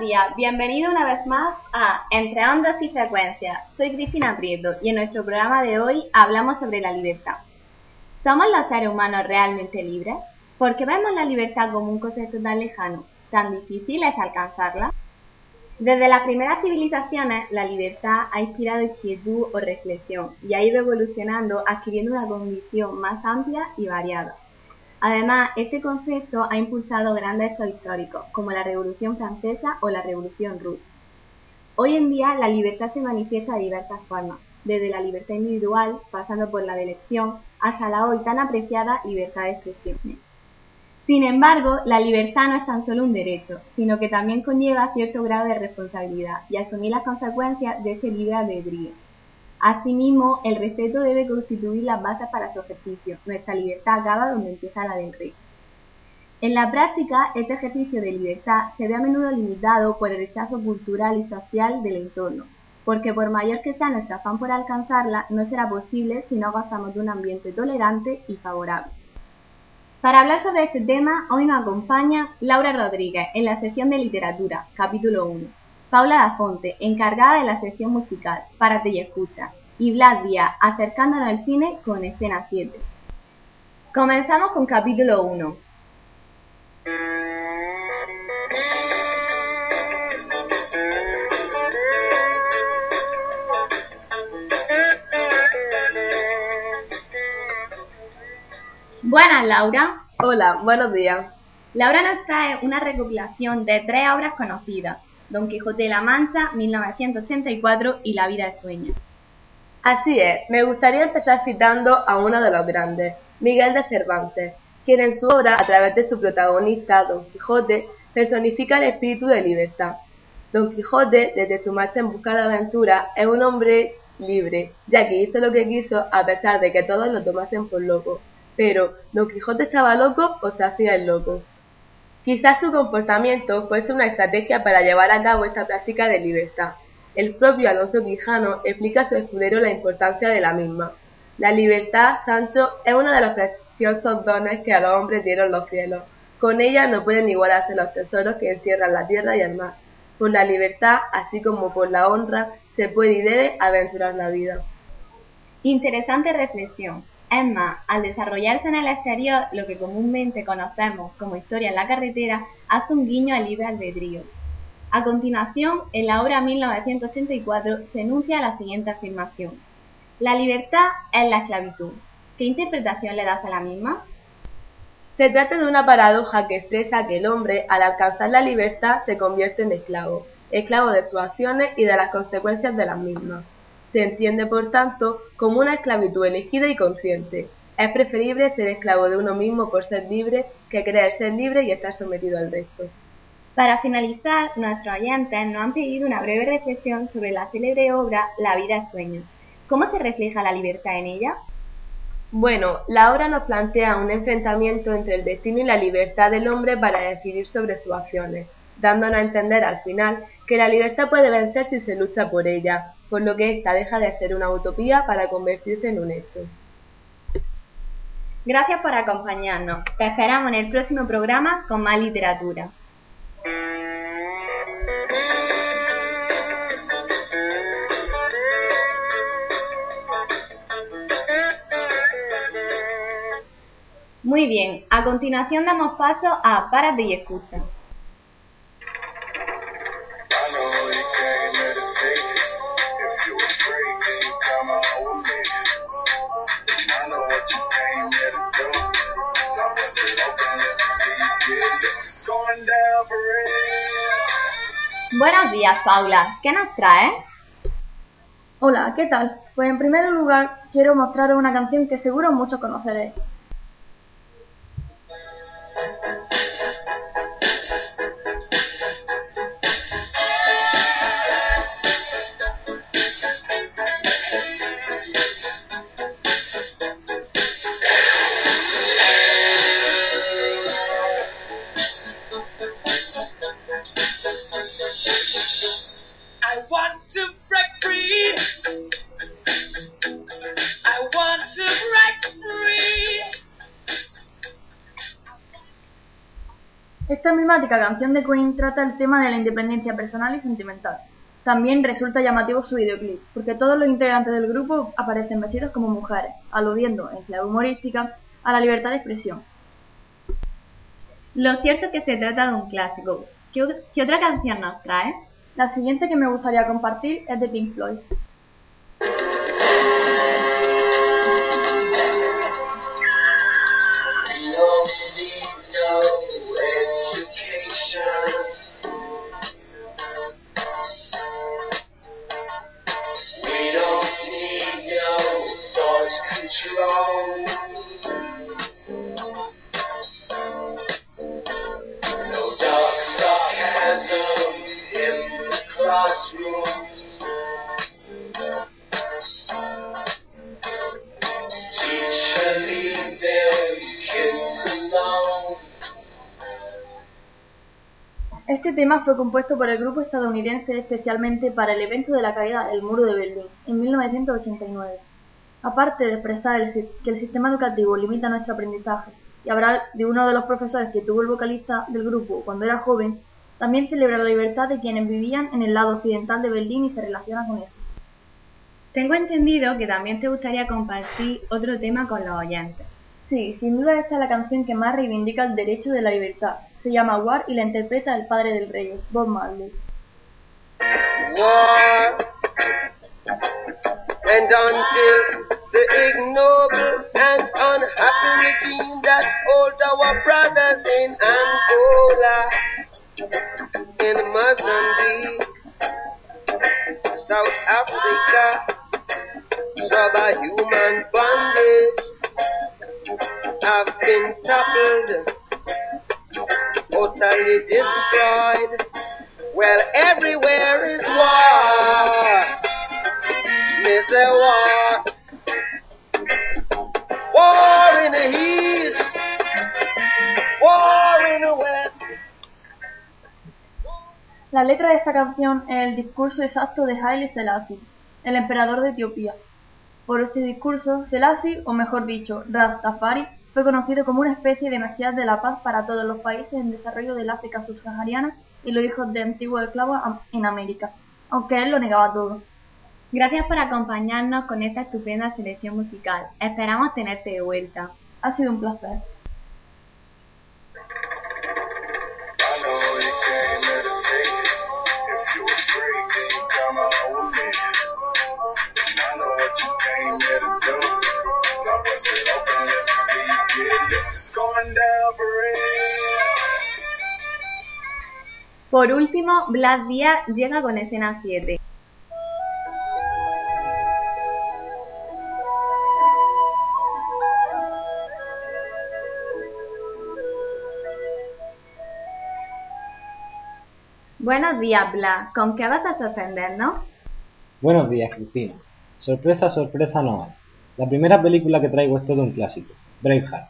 Buenos días, bienvenido una vez más a Entre Ondas y Frecuencias. Soy Cristina Prieto y en nuestro programa de hoy hablamos sobre la libertad. ¿Somos los seres humanos realmente libres? ¿Por qué vemos la libertad como un concepto tan lejano? ¿Tan difícil es alcanzarla? Desde las primeras civilizaciones, la libertad ha inspirado inquietud o reflexión y ha ido evolucionando adquiriendo una condición más amplia y variada. Además, este concepto ha impulsado grandes hechos históricos, como la Revolución Francesa o la Revolución Rusa. Hoy en día, la libertad se manifiesta de diversas formas, desde la libertad individual, pasando por la de elección, hasta la hoy tan apreciada libertad de expresión. Sin embargo, la libertad no es tan solo un derecho, sino que también conlleva cierto grado de responsabilidad y asumir las consecuencias de ese libre albedrío. Asimismo, el respeto debe constituir las bases para su ejercicio. Nuestra libertad acaba donde empieza la del rey. En la práctica, este ejercicio de libertad se ve a menudo limitado por el rechazo cultural y social del entorno, porque por mayor que sea nuestro afán por alcanzarla, no será posible si no gozamos de un ambiente tolerante y favorable. Para hablar sobre este tema, hoy nos acompaña Laura Rodríguez en la sección de literatura, capítulo 1. Paula da Fonte, encargada de la sección musical, Párate y escucha, y Blas Díaz, acercándonos al cine con escena 7. Comenzamos con capítulo 1. Buenas, Laura. Hola, buenos días. Laura nos trae una recopilación de tres obras conocidas, Don Quijote de la Mancha, 1984 y La vida de sueño. Así es, me gustaría empezar citando a uno de los grandes, Miguel de Cervantes, quien en su obra, a través de su protagonista, Don Quijote, personifica el espíritu de libertad. Don Quijote, desde su marcha en busca de aventura, es un hombre libre, ya que hizo lo que quiso a pesar de que todos lo tomasen por loco. Pero, ¿Don Quijote estaba loco o se hacía el loco? Quizás su comportamiento fuese una estrategia para llevar a cabo esta práctica de libertad. El propio Alonso Quijano explica a su escudero la importancia de la misma. La libertad, Sancho, es uno de los preciosos dones que a los hombres dieron los cielos. Con ella no pueden igualarse los tesoros que encierran la tierra y el mar. Por la libertad, así como por la honra, se puede y debe aventurar la vida. Interesante reflexión. Más, al desarrollarse en el exterior, lo que comúnmente conocemos como historia en la carretera hace un guiño al libre albedrío. A continuación, en la obra 1984 se enuncia la siguiente afirmación. La libertad es la esclavitud. ¿Qué interpretación le das a la misma? Se trata de una paradoja que expresa que el hombre, al alcanzar la libertad, se convierte en esclavo, esclavo de sus acciones y de las consecuencias de las mismas. Se entiende, por tanto, como una esclavitud elegida y consciente. Es preferible ser esclavo de uno mismo por ser libre que creer ser libre y estar sometido al resto. Para finalizar, nuestros oyentes nos han pedido una breve reflexión sobre la célebre obra La vida es sueño. ¿Cómo se refleja la libertad en ella? Bueno, la obra nos plantea un enfrentamiento entre el destino y la libertad del hombre para decidir sobre sus acciones, dándonos a entender al final que la libertad puede vencer si se lucha por ella, por lo que ésta deja de ser una utopía para convertirse en un hecho. Gracias por acompañarnos. Te esperamos en el próximo programa con más literatura. Muy bien, a continuación damos paso a Párate y escucha. Buenos días, Paula. ¿Qué nos traes? Hola, ¿qué tal? Pues en primer lugar quiero mostraros una canción que seguro muchos conoceréis. Esta emblemática canción de Queen trata el tema de la independencia personal y sentimental. También resulta llamativo su videoclip, porque todos los integrantes del grupo aparecen vestidos como mujeres, aludiendo, en clave humorística, a la libertad de expresión. Lo cierto es que se trata de un clásico. ¿Qué, qué otra canción nos trae? La siguiente que me gustaría compartir es de Pink Floyd. Este tema fue compuesto por el grupo estadounidense especialmente para el evento de la caída del muro de Berlín en 1989. Aparte de expresar el que el sistema educativo limita nuestro aprendizaje y hablar de uno de los profesores que tuvo el vocalista del grupo cuando era joven, también celebra la libertad de quienes vivían en el lado occidental de Berlín y se relaciona con eso. Tengo entendido que también te gustaría compartir otro tema con los oyentes. Sí, sin duda esta es la canción que más reivindica el derecho de la libertad. Se llama War y la interpreta el padre del rey, Bob Marley. war. And until the ignoble and unhappy regime that hold our brothers in Angola, in Mozambique, South Africa, subhuman bondage have been toppled, totally destroyed. Well, everywhere is war. La letra de esta canción es el discurso exacto de Haile Selassie, el emperador de Etiopía. Por este discurso, Selassie, o mejor dicho, Rastafari, fue conocido como una especie de mesías de la paz para todos los países en desarrollo del África subsahariana y los hijos de antiguos esclavos en América, aunque él lo negaba todo. Gracias por acompañarnos con esta estupenda selección musical. Esperamos tenerte de vuelta. Ha sido un placer. Por último, Blas Díaz llega con escena 7. Buenos días, Blas. ¿Con qué vas a sorprendernos? Buenos días, Cristina. Sorpresa, sorpresa no hay. La primera película que traigo es todo un clásico, Braveheart.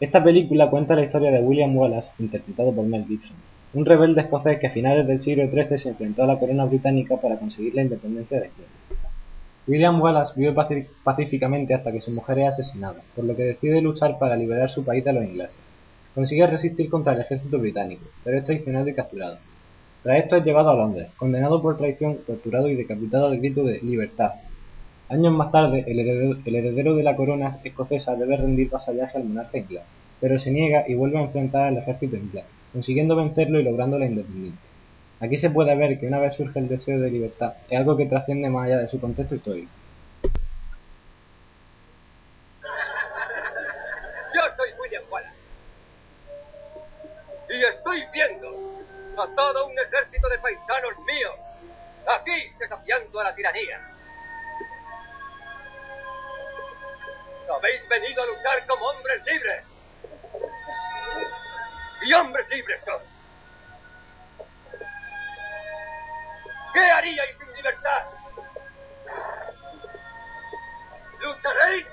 Esta película cuenta la historia de William Wallace, interpretado por Mel Gibson, un rebelde escocés que a finales del siglo XIII se enfrentó a la corona británica para conseguir la independencia de Escocia. William Wallace vive pacíficamente hasta que su mujer es asesinada, por lo que decide luchar para liberar su país de los ingleses. Consigue resistir contra el ejército británico, pero es traicionado y capturado. Tras esto es llevado a Londres, condenado por traición, torturado y decapitado al grito de libertad. Años más tarde, el heredero, el heredero de la corona escocesa debe rendir vasallaje al monarca inglés, pero se niega y vuelve a enfrentar al ejército inglés, consiguiendo vencerlo y logrando la independencia. Aquí se puede ver que una vez surge el deseo de libertad, es algo que trasciende más allá de su contexto histórico. Y hombres libres son. ¿Qué haríais sin libertad? ¿Lucharéis?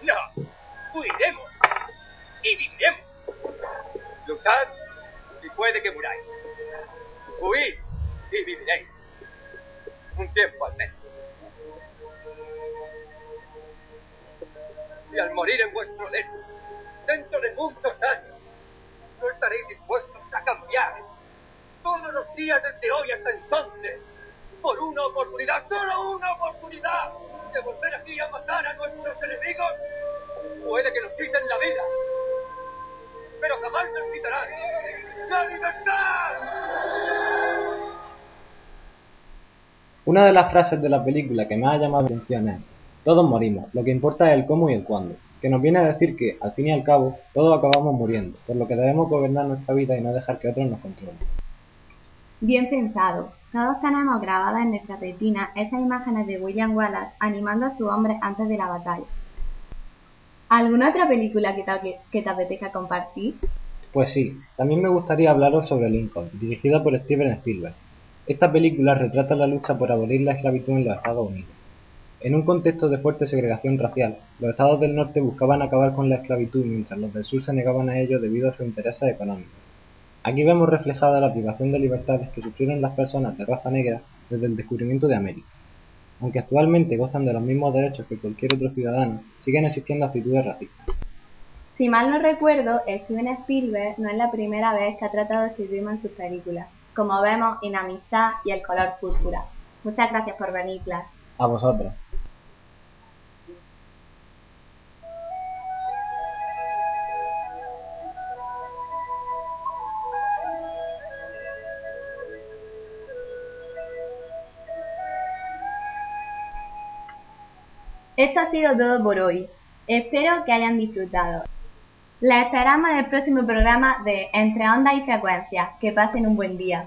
No, huiremos y viviremos. Luchad y puede que muráis. Huid y viviréis. Un tiempo al menos. Y al morir en vuestro lecho, dentro de muchos años, no estaréis dispuestos a cambiar todos los días desde hoy hasta entonces por una oportunidad, solo una oportunidad de volver aquí a matar a nuestros enemigos. Puede que nos quiten la vida, pero jamás nos quitarán la libertad. Una de las frases de la película que más ha llamado la atención es Todos morimos, lo que importa es el cómo y el cuándo, que nos viene a decir que, al fin y al cabo, todos acabamos muriendo, por lo que debemos gobernar nuestra vida y no dejar que otros nos controlen. Bien pensado. Todos tenemos grabadas en nuestra retina esas imágenes de William Wallace animando a su hombre antes de la batalla. ¿Alguna otra película que te, que te apetezca compartir? Pues sí, también me gustaría hablaros sobre Lincoln, dirigida por Steven Spielberg. Esta película retrata la lucha por abolir la esclavitud en los Estados Unidos. En un contexto de fuerte segregación racial, los estados del norte buscaban acabar con la esclavitud mientras los del sur se negaban a ello debido a sus intereses económicos. Aquí vemos reflejada la privación de libertades que sufrieron las personas de raza negra desde el descubrimiento de América. Aunque actualmente gozan de los mismos derechos que cualquier otro ciudadano, siguen existiendo actitudes racistas. Si mal no recuerdo, Steven Spielberg no es la primera vez que ha tratado este tema en sus películas, como vemos en Amistad y El color púrpura. Muchas gracias por venir, Clark. A vosotros. Esto ha sido todo por hoy. Espero que hayan disfrutado. La esperamos en el próximo programa de Entre Ondas y Frecuencias. Que pasen un buen día.